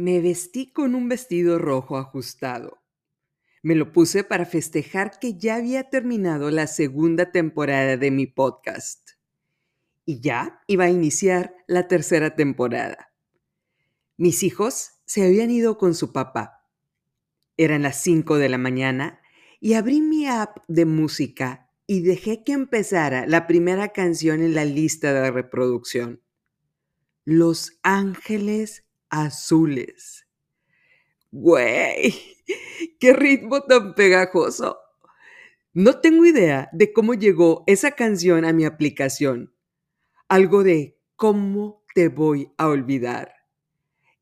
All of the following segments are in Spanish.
Me vestí con un vestido rojo ajustado. Me lo puse para festejar que ya había terminado la segunda temporada de mi podcast. Y ya iba a iniciar la tercera temporada. Mis hijos se habían ido con su papá. Eran las 5 de la mañana y abrí mi app de música y dejé que empezara la primera canción en la lista de reproducción. Los Ángeles Azules. Güey, qué ritmo tan pegajoso. No tengo idea de cómo llegó esa canción a mi aplicación. Algo de cómo te voy a olvidar.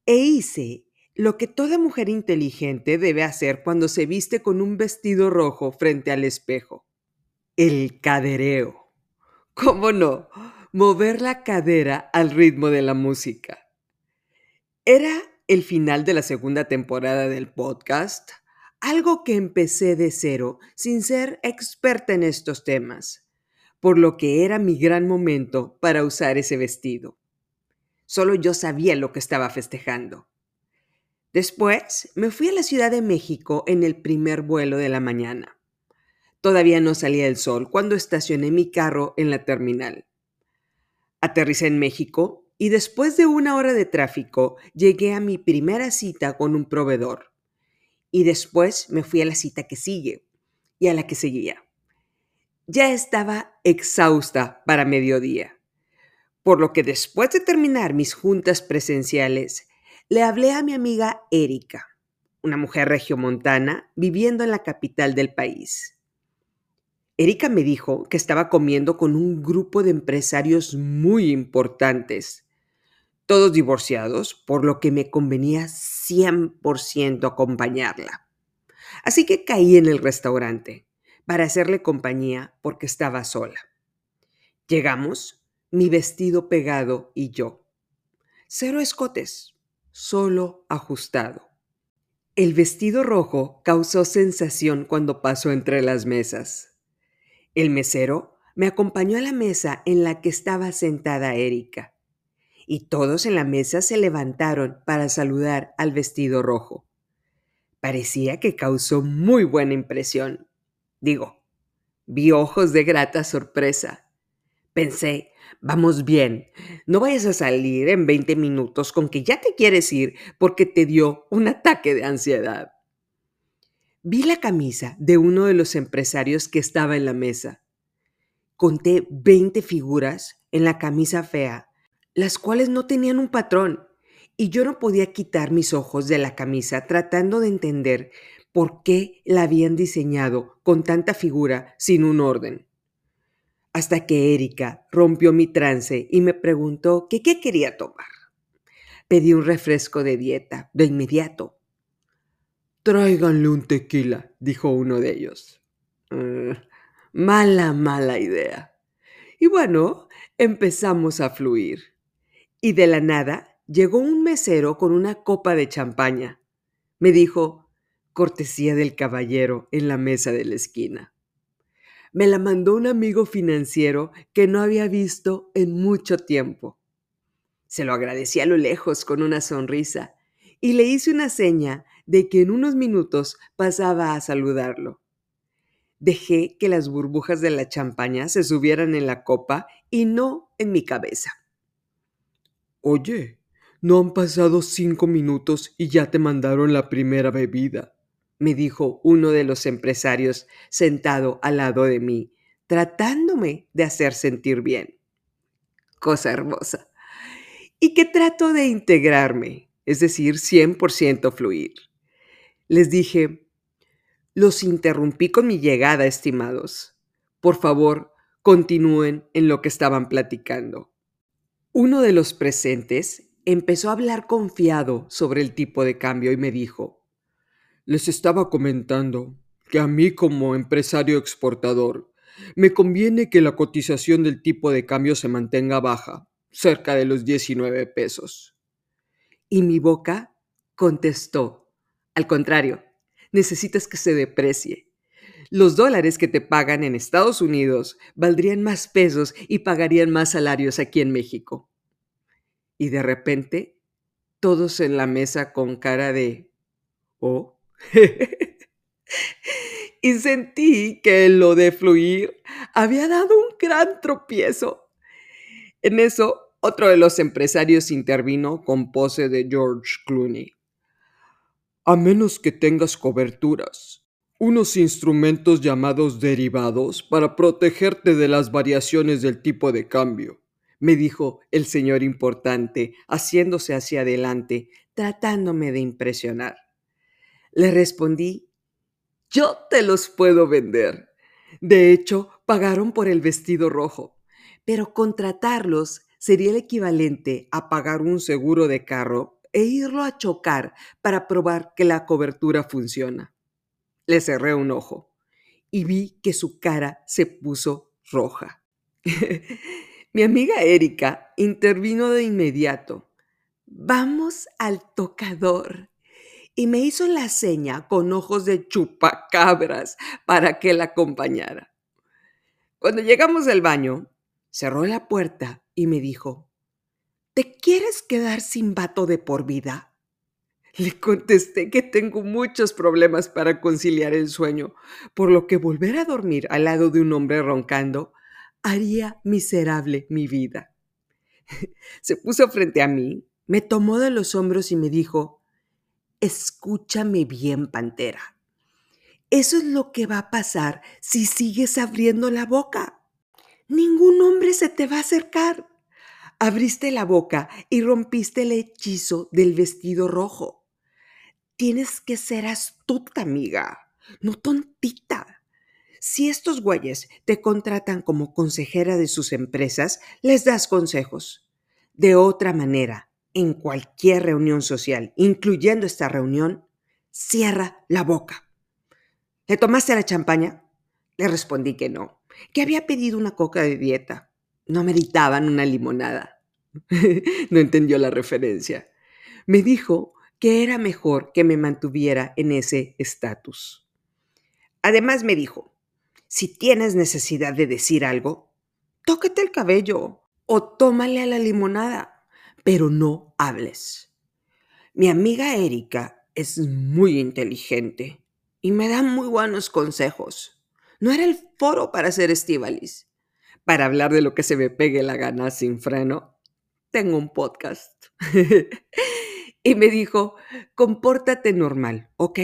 E hice lo que toda mujer inteligente debe hacer cuando se viste con un vestido rojo frente al espejo. El cadereo. ¿Cómo no? Mover la cadera al ritmo de la música. Era el final de la segunda temporada del podcast, algo que empecé de cero sin ser experta en estos temas, por lo que era mi gran momento para usar ese vestido. Solo yo sabía lo que estaba festejando. Después me fui a la Ciudad de México en el primer vuelo de la mañana. Todavía no salía el sol cuando estacioné mi carro en la terminal. Aterricé en México y después de una hora de tráfico llegué a mi primera cita con un proveedor. Y después me fui a la cita que sigue y a la que seguía. Ya estaba exhausta para mediodía, por lo que después de terminar mis juntas presenciales, le hablé a mi amiga Erika, una mujer regiomontana viviendo en la capital del país. Erika me dijo que estaba comiendo con un grupo de empresarios muy importantes, todos divorciados, por lo que me convenía 100% acompañarla. Así que caí en el restaurante para hacerle compañía porque estaba sola. Llegamos, mi vestido pegado y yo. Cero escotes, solo ajustado. El vestido rojo causó sensación cuando pasó entre las mesas. El mesero me acompañó a la mesa en la que estaba sentada Erika, y todos en la mesa se levantaron para saludar al vestido rojo. Parecía que causó muy buena impresión. Digo, vi ojos de grata sorpresa. Pensé, vamos bien, no vayas a salir en 20 minutos con que ya te quieres ir porque te dio un ataque de ansiedad. Vi la camisa de uno de los empresarios que estaba en la mesa. Conté 20 figuras en la camisa fea, las cuales no tenían un patrón, y yo no podía quitar mis ojos de la camisa tratando de entender por qué la habían diseñado con tanta figura sin un orden hasta que Erika rompió mi trance y me preguntó que qué quería tomar. Pedí un refresco de dieta de inmediato. Tráiganle un tequila, dijo uno de ellos. Mm, mala, mala idea. Y bueno, empezamos a fluir. Y de la nada llegó un mesero con una copa de champaña. Me dijo, cortesía del caballero en la mesa de la esquina me la mandó un amigo financiero que no había visto en mucho tiempo. Se lo agradecí a lo lejos con una sonrisa y le hice una seña de que en unos minutos pasaba a saludarlo. Dejé que las burbujas de la champaña se subieran en la copa y no en mi cabeza. Oye, no han pasado cinco minutos y ya te mandaron la primera bebida me dijo uno de los empresarios sentado al lado de mí, tratándome de hacer sentir bien. Cosa hermosa. Y que trato de integrarme, es decir, 100% fluir. Les dije, los interrumpí con mi llegada, estimados. Por favor, continúen en lo que estaban platicando. Uno de los presentes empezó a hablar confiado sobre el tipo de cambio y me dijo, les estaba comentando que a mí como empresario exportador me conviene que la cotización del tipo de cambio se mantenga baja, cerca de los 19 pesos. Y mi boca contestó, al contrario, necesitas que se deprecie. Los dólares que te pagan en Estados Unidos valdrían más pesos y pagarían más salarios aquí en México. Y de repente todos en la mesa con cara de oh. y sentí que lo de fluir había dado un gran tropiezo. En eso, otro de los empresarios intervino con pose de George Clooney. A menos que tengas coberturas, unos instrumentos llamados derivados para protegerte de las variaciones del tipo de cambio, me dijo el señor importante, haciéndose hacia adelante, tratándome de impresionar. Le respondí, yo te los puedo vender. De hecho, pagaron por el vestido rojo, pero contratarlos sería el equivalente a pagar un seguro de carro e irlo a chocar para probar que la cobertura funciona. Le cerré un ojo y vi que su cara se puso roja. Mi amiga Erika intervino de inmediato. Vamos al tocador. Y me hizo la seña con ojos de chupacabras para que la acompañara. Cuando llegamos al baño, cerró la puerta y me dijo, ¿te quieres quedar sin vato de por vida? Le contesté que tengo muchos problemas para conciliar el sueño, por lo que volver a dormir al lado de un hombre roncando haría miserable mi vida. Se puso frente a mí, me tomó de los hombros y me dijo, escúchame bien, pantera. Eso es lo que va a pasar si sigues abriendo la boca. Ningún hombre se te va a acercar. Abriste la boca y rompiste el hechizo del vestido rojo. Tienes que ser astuta, amiga, no tontita. Si estos güeyes te contratan como consejera de sus empresas, les das consejos. De otra manera, en cualquier reunión social, incluyendo esta reunión, cierra la boca. ¿Le tomaste la champaña? Le respondí que no, que había pedido una coca de dieta. No meditaban una limonada. no entendió la referencia. Me dijo que era mejor que me mantuviera en ese estatus. Además me dijo, si tienes necesidad de decir algo, tóquete el cabello o tómale a la limonada, pero no hables. Mi amiga Erika es muy inteligente y me da muy buenos consejos. No era el foro para ser estivalis. Para hablar de lo que se me pegue la gana sin freno, tengo un podcast. y me dijo, compórtate normal, ¿ok?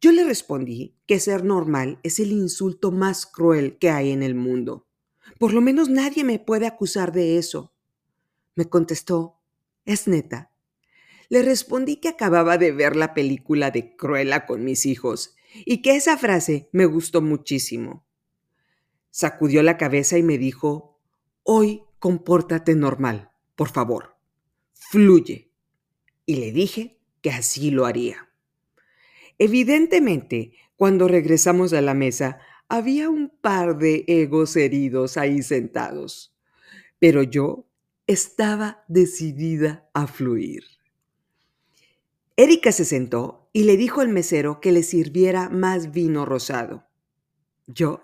Yo le respondí que ser normal es el insulto más cruel que hay en el mundo. Por lo menos nadie me puede acusar de eso. Me contestó, es neta. Le respondí que acababa de ver la película de Cruella con mis hijos y que esa frase me gustó muchísimo. Sacudió la cabeza y me dijo, hoy compórtate normal, por favor. Fluye y le dije que así lo haría. Evidentemente, cuando regresamos a la mesa, había un par de egos heridos ahí sentados, pero yo estaba decidida a fluir. Erika se sentó y le dijo al mesero que le sirviera más vino rosado. Yo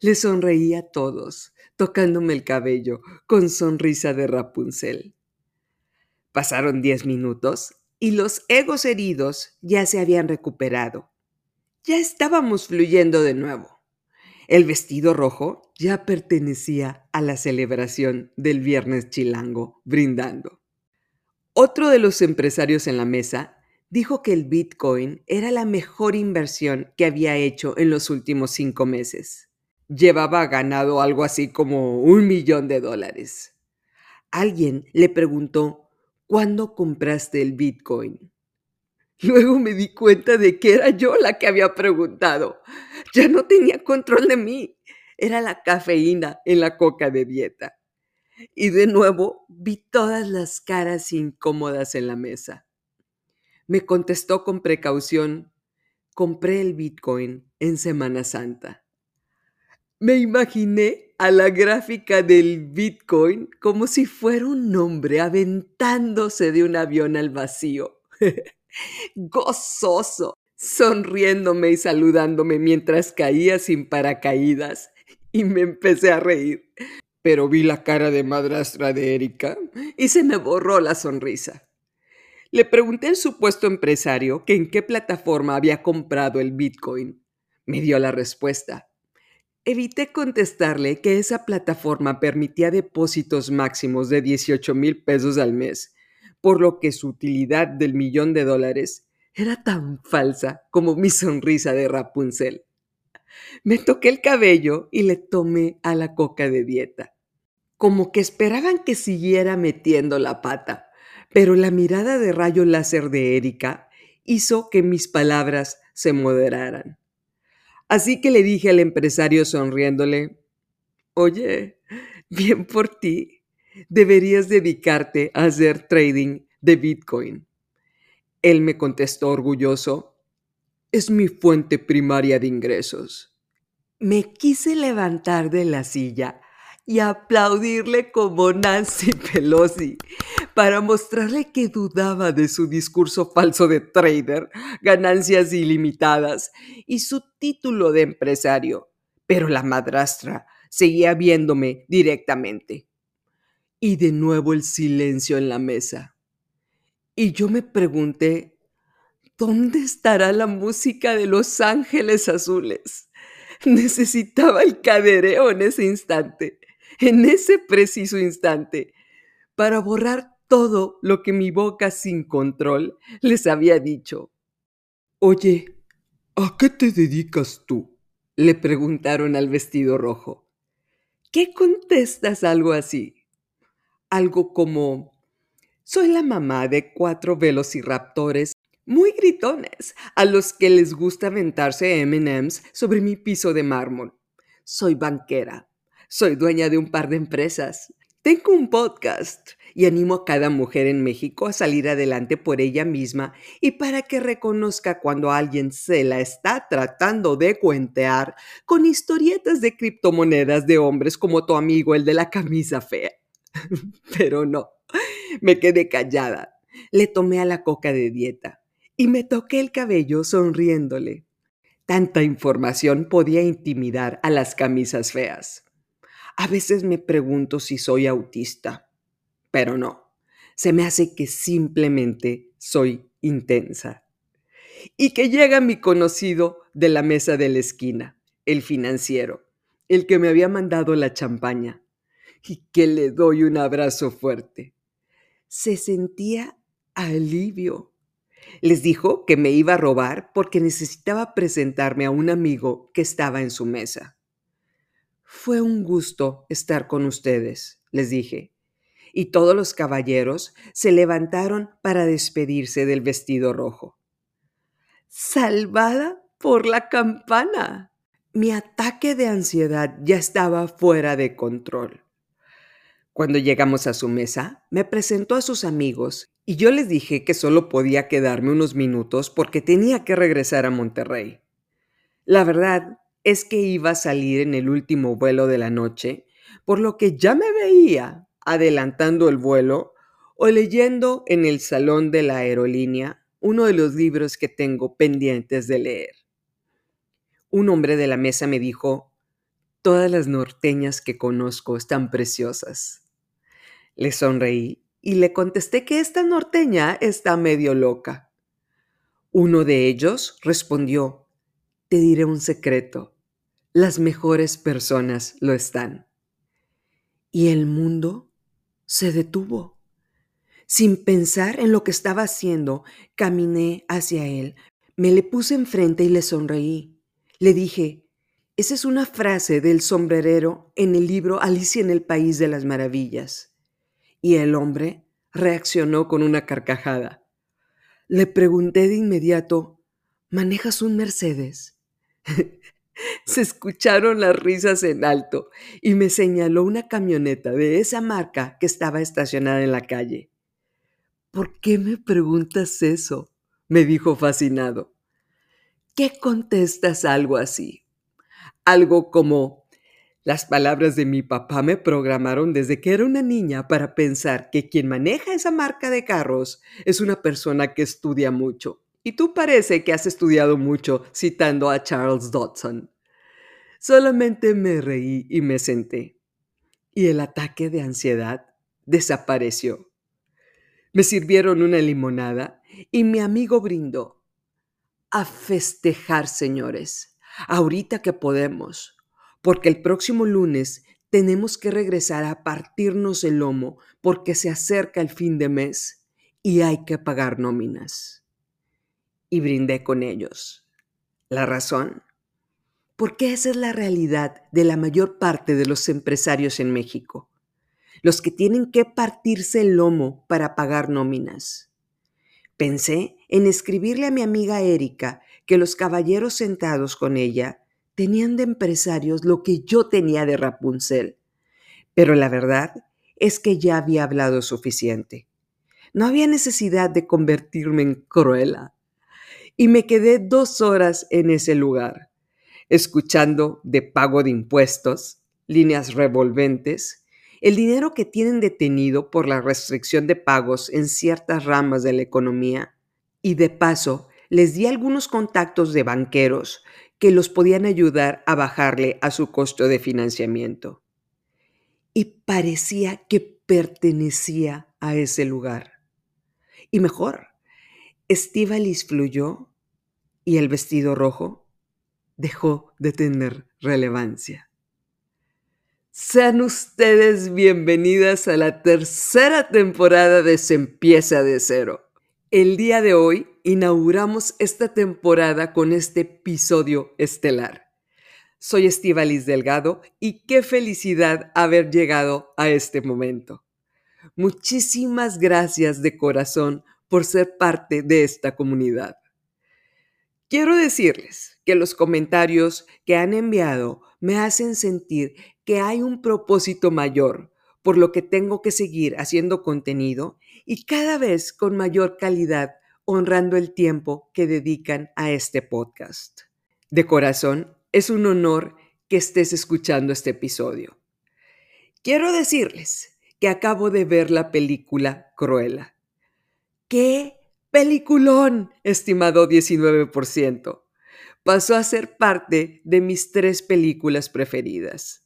le sonreí a todos, tocándome el cabello con sonrisa de Rapunzel. Pasaron diez minutos y los egos heridos ya se habían recuperado. Ya estábamos fluyendo de nuevo. El vestido rojo ya pertenecía a la celebración del viernes chilango, brindando. Otro de los empresarios en la mesa dijo que el Bitcoin era la mejor inversión que había hecho en los últimos cinco meses. Llevaba ganado algo así como un millón de dólares. Alguien le preguntó ¿cuándo compraste el Bitcoin? Luego me di cuenta de que era yo la que había preguntado. Ya no tenía control de mí. Era la cafeína en la coca de dieta. Y de nuevo vi todas las caras incómodas en la mesa. Me contestó con precaución, compré el Bitcoin en Semana Santa. Me imaginé a la gráfica del Bitcoin como si fuera un hombre aventándose de un avión al vacío. Gozoso, sonriéndome y saludándome mientras caía sin paracaídas y me empecé a reír. Pero vi la cara de madrastra de Erika y se me borró la sonrisa. Le pregunté al supuesto empresario que en qué plataforma había comprado el Bitcoin. Me dio la respuesta. Evité contestarle que esa plataforma permitía depósitos máximos de 18 mil pesos al mes, por lo que su utilidad del millón de dólares era tan falsa como mi sonrisa de Rapunzel. Me toqué el cabello y le tomé a la coca de dieta. Como que esperaban que siguiera metiendo la pata, pero la mirada de rayo láser de Erika hizo que mis palabras se moderaran. Así que le dije al empresario sonriéndole, oye, bien por ti, deberías dedicarte a hacer trading de Bitcoin. Él me contestó orgulloso, es mi fuente primaria de ingresos. Me quise levantar de la silla y aplaudirle como Nancy Pelosi para mostrarle que dudaba de su discurso falso de trader, ganancias ilimitadas y su título de empresario. Pero la madrastra seguía viéndome directamente. Y de nuevo el silencio en la mesa. Y yo me pregunté, ¿dónde estará la música de Los Ángeles Azules? Necesitaba el cadereo en ese instante, en ese preciso instante, para borrar todo lo que mi boca sin control les había dicho. Oye, ¿a qué te dedicas tú? le preguntaron al vestido rojo. ¿Qué contestas algo así? Algo como, soy la mamá de cuatro velociraptores muy gritones a los que les gusta aventarse MMs sobre mi piso de mármol. Soy banquera, soy dueña de un par de empresas, tengo un podcast y animo a cada mujer en México a salir adelante por ella misma y para que reconozca cuando alguien se la está tratando de cuentear con historietas de criptomonedas de hombres como tu amigo el de la camisa fea. Pero no, me quedé callada. Le tomé a la coca de dieta y me toqué el cabello sonriéndole. Tanta información podía intimidar a las camisas feas. A veces me pregunto si soy autista pero no. Se me hace que simplemente soy intensa. Y que llega mi conocido de la mesa de la esquina, el financiero, el que me había mandado la champaña, y que le doy un abrazo fuerte. Se sentía alivio. Les dijo que me iba a robar porque necesitaba presentarme a un amigo que estaba en su mesa. Fue un gusto estar con ustedes, les dije y todos los caballeros se levantaron para despedirse del vestido rojo. Salvada por la campana. Mi ataque de ansiedad ya estaba fuera de control. Cuando llegamos a su mesa, me presentó a sus amigos y yo les dije que solo podía quedarme unos minutos porque tenía que regresar a Monterrey. La verdad es que iba a salir en el último vuelo de la noche, por lo que ya me veía adelantando el vuelo o leyendo en el salón de la aerolínea uno de los libros que tengo pendientes de leer. Un hombre de la mesa me dijo, todas las norteñas que conozco están preciosas. Le sonreí y le contesté que esta norteña está medio loca. Uno de ellos respondió, te diré un secreto, las mejores personas lo están. Y el mundo se detuvo. Sin pensar en lo que estaba haciendo, caminé hacia él, me le puse enfrente y le sonreí. Le dije, esa es una frase del sombrerero en el libro Alicia en el País de las Maravillas. Y el hombre reaccionó con una carcajada. Le pregunté de inmediato, ¿manejas un Mercedes? Se escucharon las risas en alto y me señaló una camioneta de esa marca que estaba estacionada en la calle. ¿Por qué me preguntas eso? me dijo fascinado. ¿Qué contestas algo así? Algo como, las palabras de mi papá me programaron desde que era una niña para pensar que quien maneja esa marca de carros es una persona que estudia mucho. Y tú parece que has estudiado mucho citando a Charles Dodson. Solamente me reí y me senté. Y el ataque de ansiedad desapareció. Me sirvieron una limonada y mi amigo brindó. A festejar, señores, ahorita que podemos, porque el próximo lunes tenemos que regresar a partirnos el lomo porque se acerca el fin de mes y hay que pagar nóminas. Y brindé con ellos. ¿La razón? Porque esa es la realidad de la mayor parte de los empresarios en México, los que tienen que partirse el lomo para pagar nóminas. Pensé en escribirle a mi amiga Erika que los caballeros sentados con ella tenían de empresarios lo que yo tenía de Rapunzel, pero la verdad es que ya había hablado suficiente. No había necesidad de convertirme en Cruella. Y me quedé dos horas en ese lugar, escuchando de pago de impuestos, líneas revolventes, el dinero que tienen detenido por la restricción de pagos en ciertas ramas de la economía y de paso les di algunos contactos de banqueros que los podían ayudar a bajarle a su costo de financiamiento. Y parecía que pertenecía a ese lugar. Y mejor, Estivalis fluyó y el vestido rojo dejó de tener relevancia. Sean ustedes bienvenidas a la tercera temporada de Se empieza de cero. El día de hoy inauguramos esta temporada con este episodio estelar. Soy Estivalis Delgado y qué felicidad haber llegado a este momento. Muchísimas gracias de corazón por ser parte de esta comunidad. Quiero decirles que los comentarios que han enviado me hacen sentir que hay un propósito mayor, por lo que tengo que seguir haciendo contenido y cada vez con mayor calidad, honrando el tiempo que dedican a este podcast. De corazón, es un honor que estés escuchando este episodio. Quiero decirles que acabo de ver la película Cruella. ¡Qué peliculón! Estimado 19%. Pasó a ser parte de mis tres películas preferidas.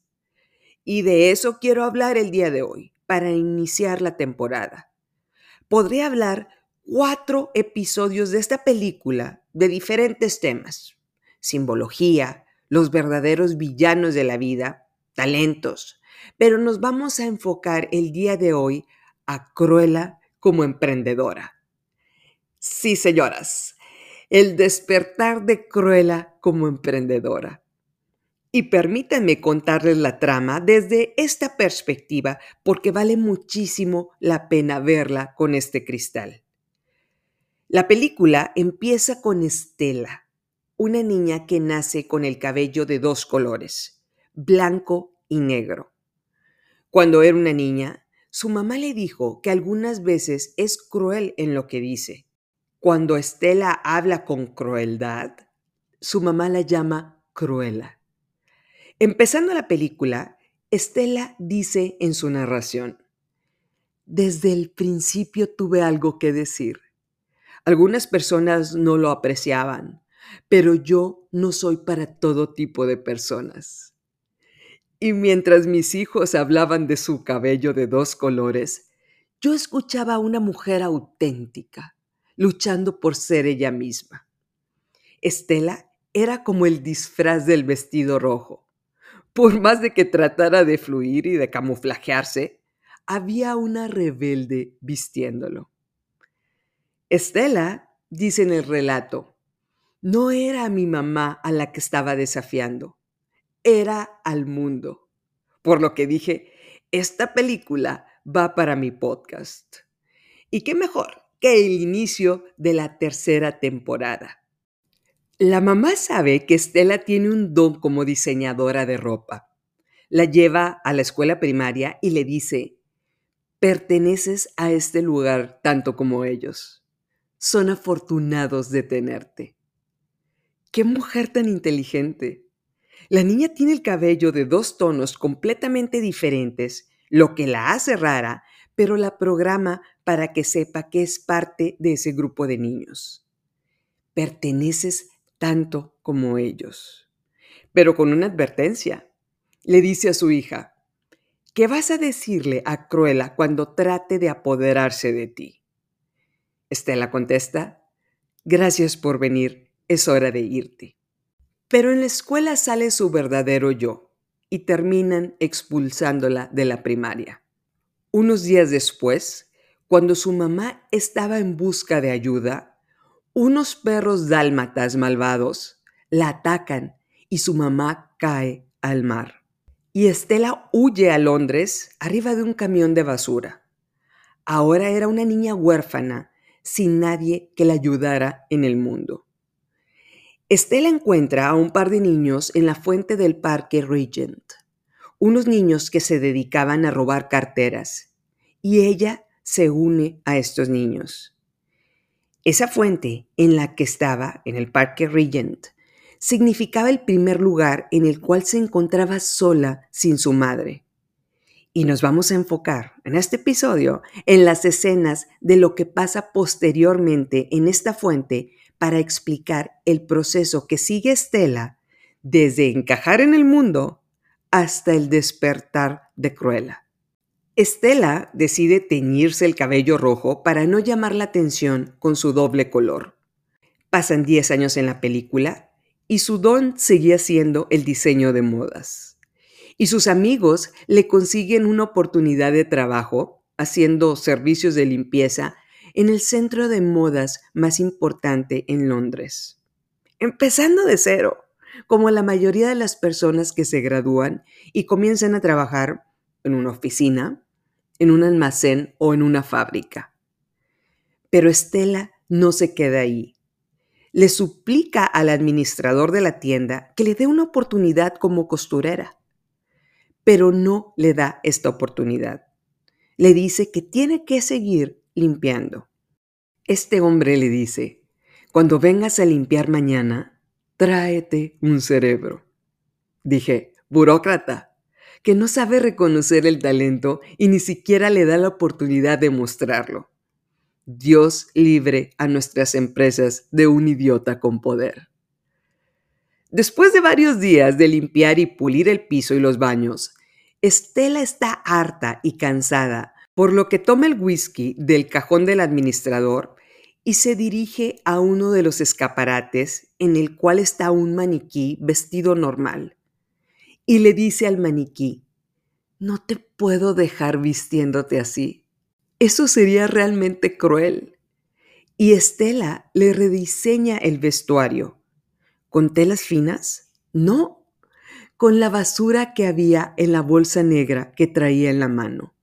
Y de eso quiero hablar el día de hoy, para iniciar la temporada. Podría hablar cuatro episodios de esta película de diferentes temas. Simbología, los verdaderos villanos de la vida, talentos. Pero nos vamos a enfocar el día de hoy a Cruella como emprendedora. Sí, señoras, el despertar de Cruella como emprendedora. Y permítanme contarles la trama desde esta perspectiva porque vale muchísimo la pena verla con este cristal. La película empieza con Estela, una niña que nace con el cabello de dos colores, blanco y negro. Cuando era una niña, su mamá le dijo que algunas veces es cruel en lo que dice. Cuando Estela habla con crueldad, su mamá la llama Cruela. Empezando la película, Estela dice en su narración, desde el principio tuve algo que decir. Algunas personas no lo apreciaban, pero yo no soy para todo tipo de personas. Y mientras mis hijos hablaban de su cabello de dos colores, yo escuchaba a una mujer auténtica, luchando por ser ella misma. Estela era como el disfraz del vestido rojo por más de que tratara de fluir y de camuflajearse, había una rebelde vistiéndolo. Estela, dice en el relato, no era a mi mamá a la que estaba desafiando, era al mundo. Por lo que dije, esta película va para mi podcast. ¿Y qué mejor que el inicio de la tercera temporada? La mamá sabe que Estela tiene un don como diseñadora de ropa. La lleva a la escuela primaria y le dice, perteneces a este lugar tanto como ellos. Son afortunados de tenerte. ¡Qué mujer tan inteligente! La niña tiene el cabello de dos tonos completamente diferentes, lo que la hace rara, pero la programa para que sepa que es parte de ese grupo de niños. Perteneces tanto como ellos. Pero con una advertencia. Le dice a su hija, ¿qué vas a decirle a Cruella cuando trate de apoderarse de ti? Estela contesta, gracias por venir, es hora de irte. Pero en la escuela sale su verdadero yo y terminan expulsándola de la primaria. Unos días después, cuando su mamá estaba en busca de ayuda, unos perros dálmatas malvados la atacan y su mamá cae al mar. Y Estela huye a Londres arriba de un camión de basura. Ahora era una niña huérfana, sin nadie que la ayudara en el mundo. Estela encuentra a un par de niños en la fuente del Parque Regent, unos niños que se dedicaban a robar carteras, y ella se une a estos niños. Esa fuente en la que estaba, en el Parque Regent, significaba el primer lugar en el cual se encontraba sola sin su madre. Y nos vamos a enfocar en este episodio en las escenas de lo que pasa posteriormente en esta fuente para explicar el proceso que sigue Estela desde encajar en el mundo hasta el despertar de Cruella. Estela decide teñirse el cabello rojo para no llamar la atención con su doble color. Pasan 10 años en la película y su don seguía siendo el diseño de modas. Y sus amigos le consiguen una oportunidad de trabajo haciendo servicios de limpieza en el centro de modas más importante en Londres. Empezando de cero, como la mayoría de las personas que se gradúan y comienzan a trabajar en una oficina, en un almacén o en una fábrica. Pero Estela no se queda ahí. Le suplica al administrador de la tienda que le dé una oportunidad como costurera, pero no le da esta oportunidad. Le dice que tiene que seguir limpiando. Este hombre le dice, cuando vengas a limpiar mañana, tráete un cerebro. Dije, burócrata, que no sabe reconocer el talento y ni siquiera le da la oportunidad de mostrarlo. Dios libre a nuestras empresas de un idiota con poder. Después de varios días de limpiar y pulir el piso y los baños, Estela está harta y cansada, por lo que toma el whisky del cajón del administrador y se dirige a uno de los escaparates en el cual está un maniquí vestido normal y le dice al maniquí, no te puedo dejar vistiéndote así. Eso sería realmente cruel. Y Estela le rediseña el vestuario. ¿Con telas finas? No, con la basura que había en la bolsa negra que traía en la mano.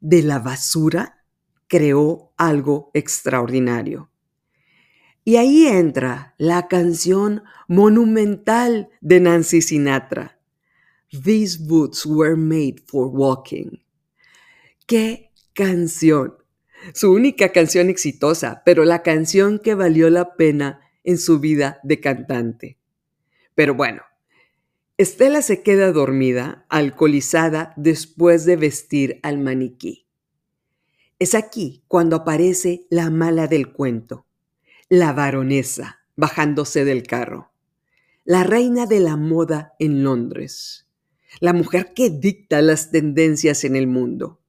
De la basura creó algo extraordinario. Y ahí entra la canción monumental de Nancy Sinatra. These boots were made for walking. ¡Qué canción! Su única canción exitosa, pero la canción que valió la pena en su vida de cantante. Pero bueno, Estela se queda dormida, alcoholizada, después de vestir al maniquí. Es aquí cuando aparece la mala del cuento, la baronesa, bajándose del carro, la reina de la moda en Londres la mujer que dicta las tendencias en el mundo.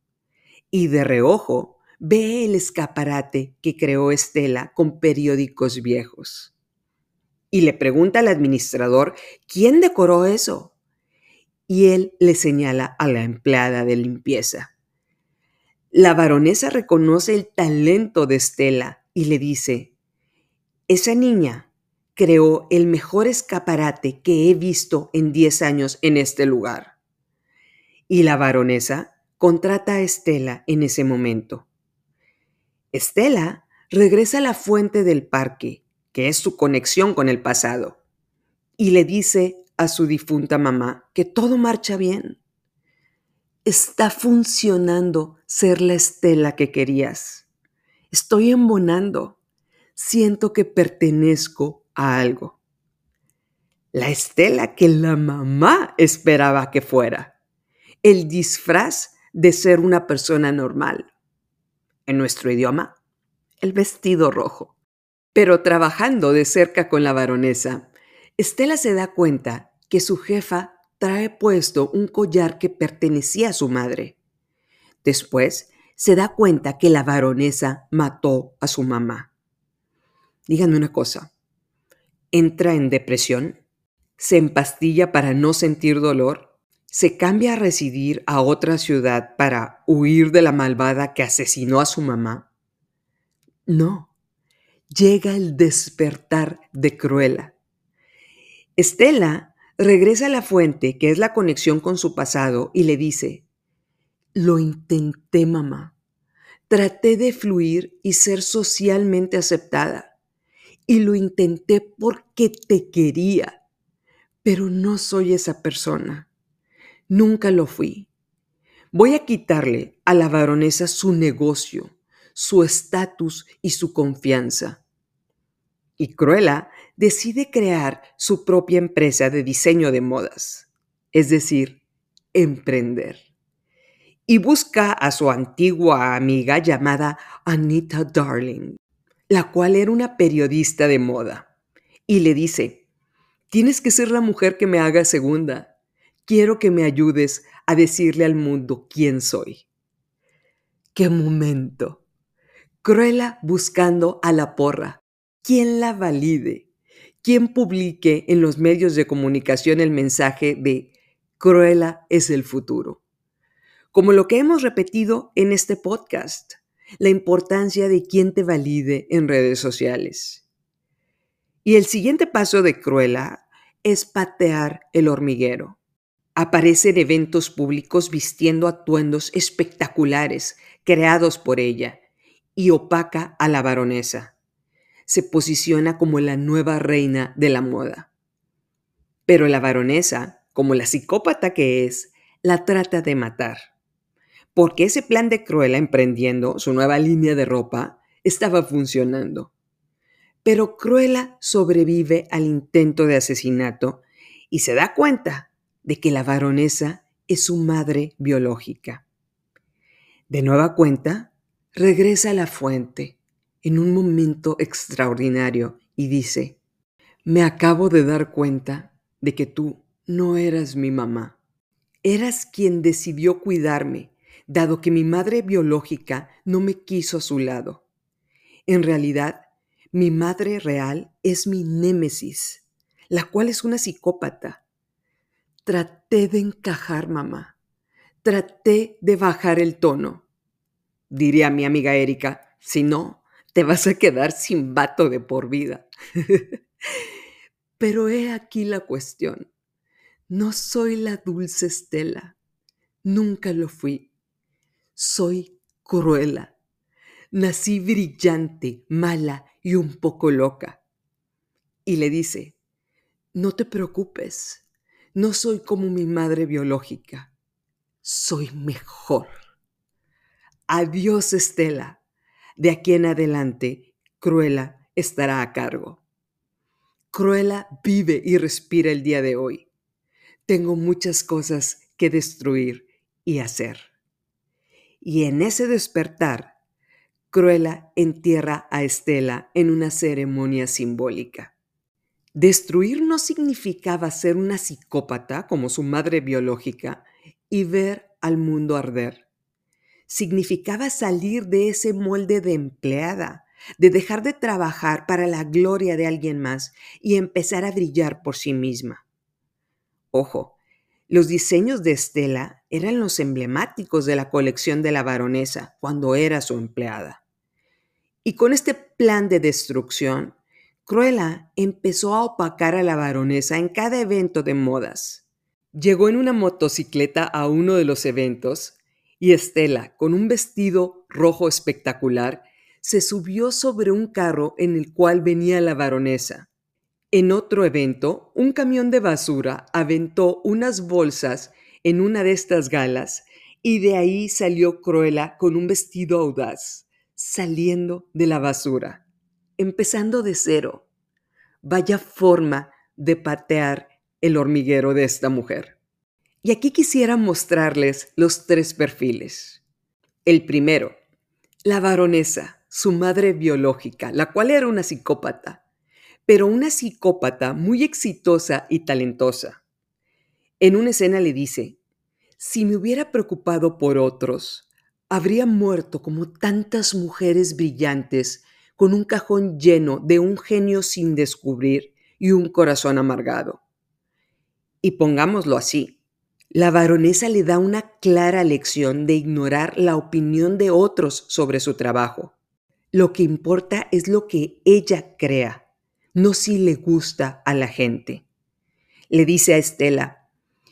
Y de reojo ve el escaparate que creó Estela con periódicos viejos. Y le pregunta al administrador, ¿quién decoró eso? Y él le señala a la empleada de limpieza. La baronesa reconoce el talento de Estela y le dice, esa niña creó el mejor escaparate que he visto en 10 años en este lugar. Y la baronesa contrata a Estela en ese momento. Estela regresa a la fuente del parque, que es su conexión con el pasado, y le dice a su difunta mamá que todo marcha bien. Está funcionando ser la Estela que querías. Estoy embonando. Siento que pertenezco a algo. La estela que la mamá esperaba que fuera. El disfraz de ser una persona normal. En nuestro idioma, el vestido rojo. Pero trabajando de cerca con la baronesa, Estela se da cuenta que su jefa trae puesto un collar que pertenecía a su madre. Después, se da cuenta que la baronesa mató a su mamá. Díganme una cosa, entra en depresión, se empastilla para no sentir dolor, se cambia a residir a otra ciudad para huir de la malvada que asesinó a su mamá. No, llega el despertar de Cruella. Estela regresa a la fuente, que es la conexión con su pasado, y le dice, lo intenté, mamá. Traté de fluir y ser socialmente aceptada. Y lo intenté porque te quería. Pero no soy esa persona. Nunca lo fui. Voy a quitarle a la baronesa su negocio, su estatus y su confianza. Y Cruella decide crear su propia empresa de diseño de modas, es decir, emprender y busca a su antigua amiga llamada Anita Darling, la cual era una periodista de moda, y le dice, tienes que ser la mujer que me haga segunda. Quiero que me ayudes a decirle al mundo quién soy. ¡Qué momento! Cruella buscando a la porra. ¿Quién la valide? ¿Quién publique en los medios de comunicación el mensaje de Cruella es el futuro? como lo que hemos repetido en este podcast, la importancia de quién te valide en redes sociales. Y el siguiente paso de Cruella es patear el hormiguero. Aparece en eventos públicos vistiendo atuendos espectaculares creados por ella y opaca a la baronesa. Se posiciona como la nueva reina de la moda. Pero la baronesa, como la psicópata que es, la trata de matar porque ese plan de Cruella emprendiendo su nueva línea de ropa estaba funcionando. Pero Cruella sobrevive al intento de asesinato y se da cuenta de que la baronesa es su madre biológica. De nueva cuenta, regresa a la fuente en un momento extraordinario y dice, me acabo de dar cuenta de que tú no eras mi mamá. Eras quien decidió cuidarme dado que mi madre biológica no me quiso a su lado. En realidad, mi madre real es mi némesis, la cual es una psicópata. Traté de encajar, mamá. Traté de bajar el tono. Diría mi amiga Erika, si no, te vas a quedar sin vato de por vida. Pero he aquí la cuestión. No soy la dulce Estela. Nunca lo fui soy cruela. Nací brillante, mala y un poco loca. Y le dice, no te preocupes, no soy como mi madre biológica, soy mejor. Adiós, Estela. De aquí en adelante, Cruela estará a cargo. Cruela vive y respira el día de hoy. Tengo muchas cosas que destruir y hacer. Y en ese despertar, Cruella entierra a Estela en una ceremonia simbólica. Destruir no significaba ser una psicópata como su madre biológica y ver al mundo arder. Significaba salir de ese molde de empleada, de dejar de trabajar para la gloria de alguien más y empezar a brillar por sí misma. Ojo, los diseños de Estela eran los emblemáticos de la colección de la baronesa cuando era su empleada. Y con este plan de destrucción, Cruella empezó a opacar a la baronesa en cada evento de modas. Llegó en una motocicleta a uno de los eventos y Estela, con un vestido rojo espectacular, se subió sobre un carro en el cual venía la baronesa. En otro evento, un camión de basura aventó unas bolsas en una de estas galas y de ahí salió Cruella con un vestido audaz, saliendo de la basura, empezando de cero. Vaya forma de patear el hormiguero de esta mujer. Y aquí quisiera mostrarles los tres perfiles. El primero, la baronesa, su madre biológica, la cual era una psicópata pero una psicópata muy exitosa y talentosa. En una escena le dice, si me hubiera preocupado por otros, habría muerto como tantas mujeres brillantes con un cajón lleno de un genio sin descubrir y un corazón amargado. Y pongámoslo así, la baronesa le da una clara lección de ignorar la opinión de otros sobre su trabajo. Lo que importa es lo que ella crea, no si le gusta a la gente. Le dice a Estela,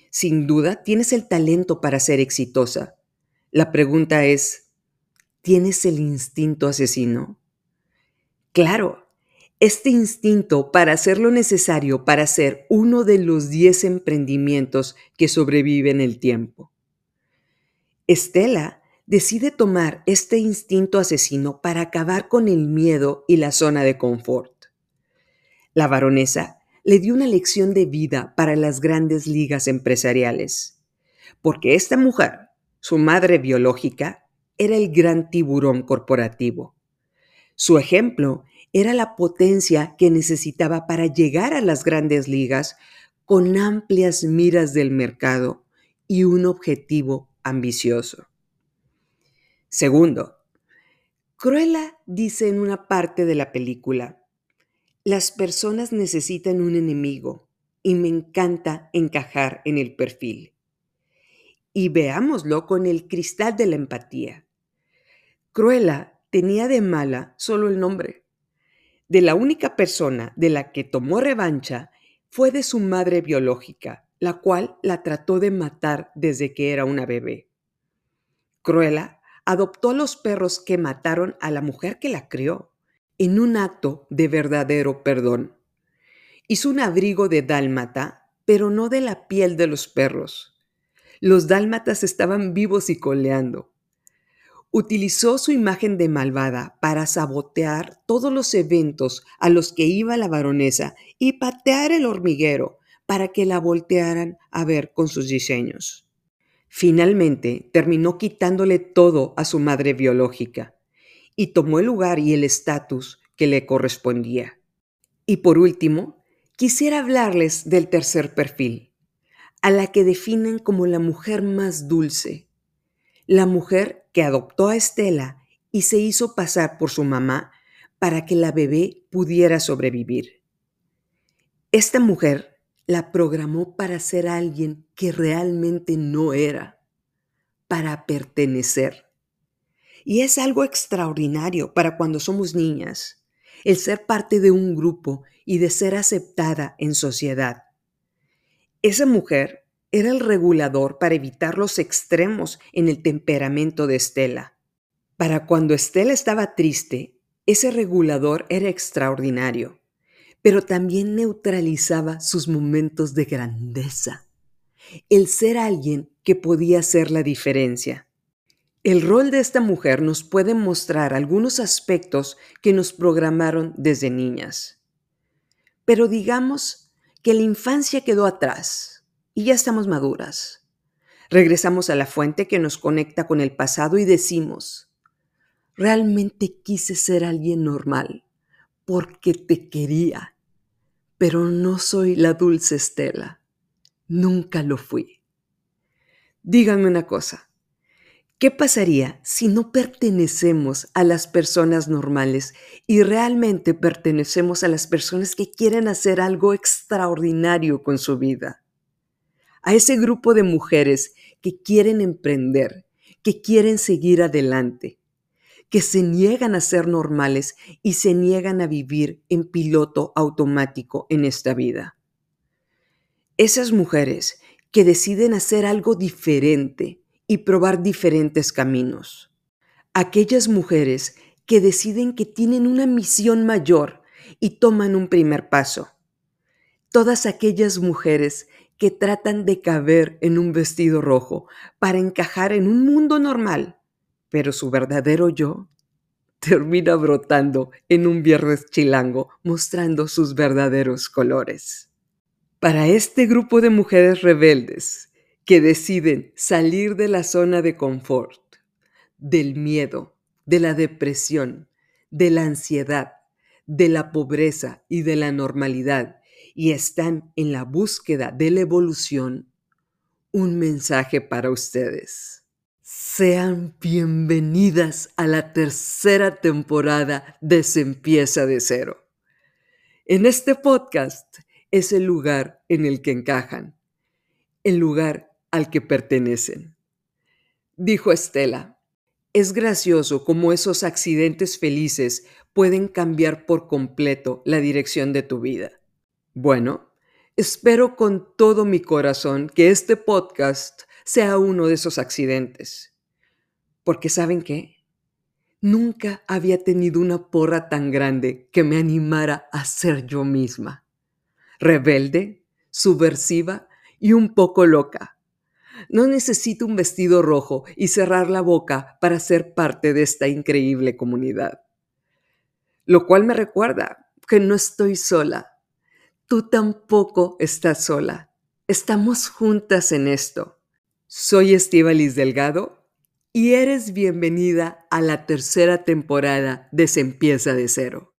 sin duda tienes el talento para ser exitosa. La pregunta es, ¿tienes el instinto asesino? Claro, este instinto para hacer lo necesario para ser uno de los 10 emprendimientos que sobreviven el tiempo. Estela decide tomar este instinto asesino para acabar con el miedo y la zona de confort. La baronesa le dio una lección de vida para las grandes ligas empresariales, porque esta mujer, su madre biológica, era el gran tiburón corporativo. Su ejemplo era la potencia que necesitaba para llegar a las grandes ligas con amplias miras del mercado y un objetivo ambicioso. Segundo, Cruella dice en una parte de la película, las personas necesitan un enemigo y me encanta encajar en el perfil. Y veámoslo con el cristal de la empatía. Cruella tenía de mala solo el nombre. De la única persona de la que tomó revancha fue de su madre biológica, la cual la trató de matar desde que era una bebé. Cruella adoptó los perros que mataron a la mujer que la crió en un acto de verdadero perdón. Hizo un abrigo de dálmata, pero no de la piel de los perros. Los dálmatas estaban vivos y coleando utilizó su imagen de malvada para sabotear todos los eventos a los que iba la baronesa y patear el hormiguero para que la voltearan a ver con sus diseños. Finalmente terminó quitándole todo a su madre biológica y tomó el lugar y el estatus que le correspondía. Y por último, quisiera hablarles del tercer perfil, a la que definen como la mujer más dulce, la mujer que adoptó a Estela y se hizo pasar por su mamá para que la bebé pudiera sobrevivir. Esta mujer la programó para ser alguien que realmente no era, para pertenecer. Y es algo extraordinario para cuando somos niñas, el ser parte de un grupo y de ser aceptada en sociedad. Esa mujer era el regulador para evitar los extremos en el temperamento de Estela. Para cuando Estela estaba triste, ese regulador era extraordinario, pero también neutralizaba sus momentos de grandeza. El ser alguien que podía hacer la diferencia. El rol de esta mujer nos puede mostrar algunos aspectos que nos programaron desde niñas. Pero digamos que la infancia quedó atrás y ya estamos maduras. Regresamos a la fuente que nos conecta con el pasado y decimos, realmente quise ser alguien normal porque te quería, pero no soy la dulce Estela. Nunca lo fui. Díganme una cosa, ¿qué pasaría si no pertenecemos a las personas normales y realmente pertenecemos a las personas que quieren hacer algo extraordinario con su vida? a ese grupo de mujeres que quieren emprender, que quieren seguir adelante, que se niegan a ser normales y se niegan a vivir en piloto automático en esta vida. Esas mujeres que deciden hacer algo diferente y probar diferentes caminos. Aquellas mujeres que deciden que tienen una misión mayor y toman un primer paso. Todas aquellas mujeres que tratan de caber en un vestido rojo para encajar en un mundo normal, pero su verdadero yo termina brotando en un viernes chilango mostrando sus verdaderos colores. Para este grupo de mujeres rebeldes que deciden salir de la zona de confort, del miedo, de la depresión, de la ansiedad, de la pobreza y de la normalidad y están en la búsqueda de la evolución, un mensaje para ustedes. Sean bienvenidas a la tercera temporada de Se de cero. En este podcast es el lugar en el que encajan, el lugar al que pertenecen. Dijo Estela, es gracioso cómo esos accidentes felices pueden cambiar por completo la dirección de tu vida. Bueno, espero con todo mi corazón que este podcast sea uno de esos accidentes. Porque ¿saben qué? Nunca había tenido una porra tan grande que me animara a ser yo misma. Rebelde, subversiva y un poco loca. No necesito un vestido rojo y cerrar la boca para ser parte de esta increíble comunidad. Lo cual me recuerda que no estoy sola. Tú tampoco estás sola. Estamos juntas en esto. Soy Estivalis Delgado y eres bienvenida a la tercera temporada de Se de cero.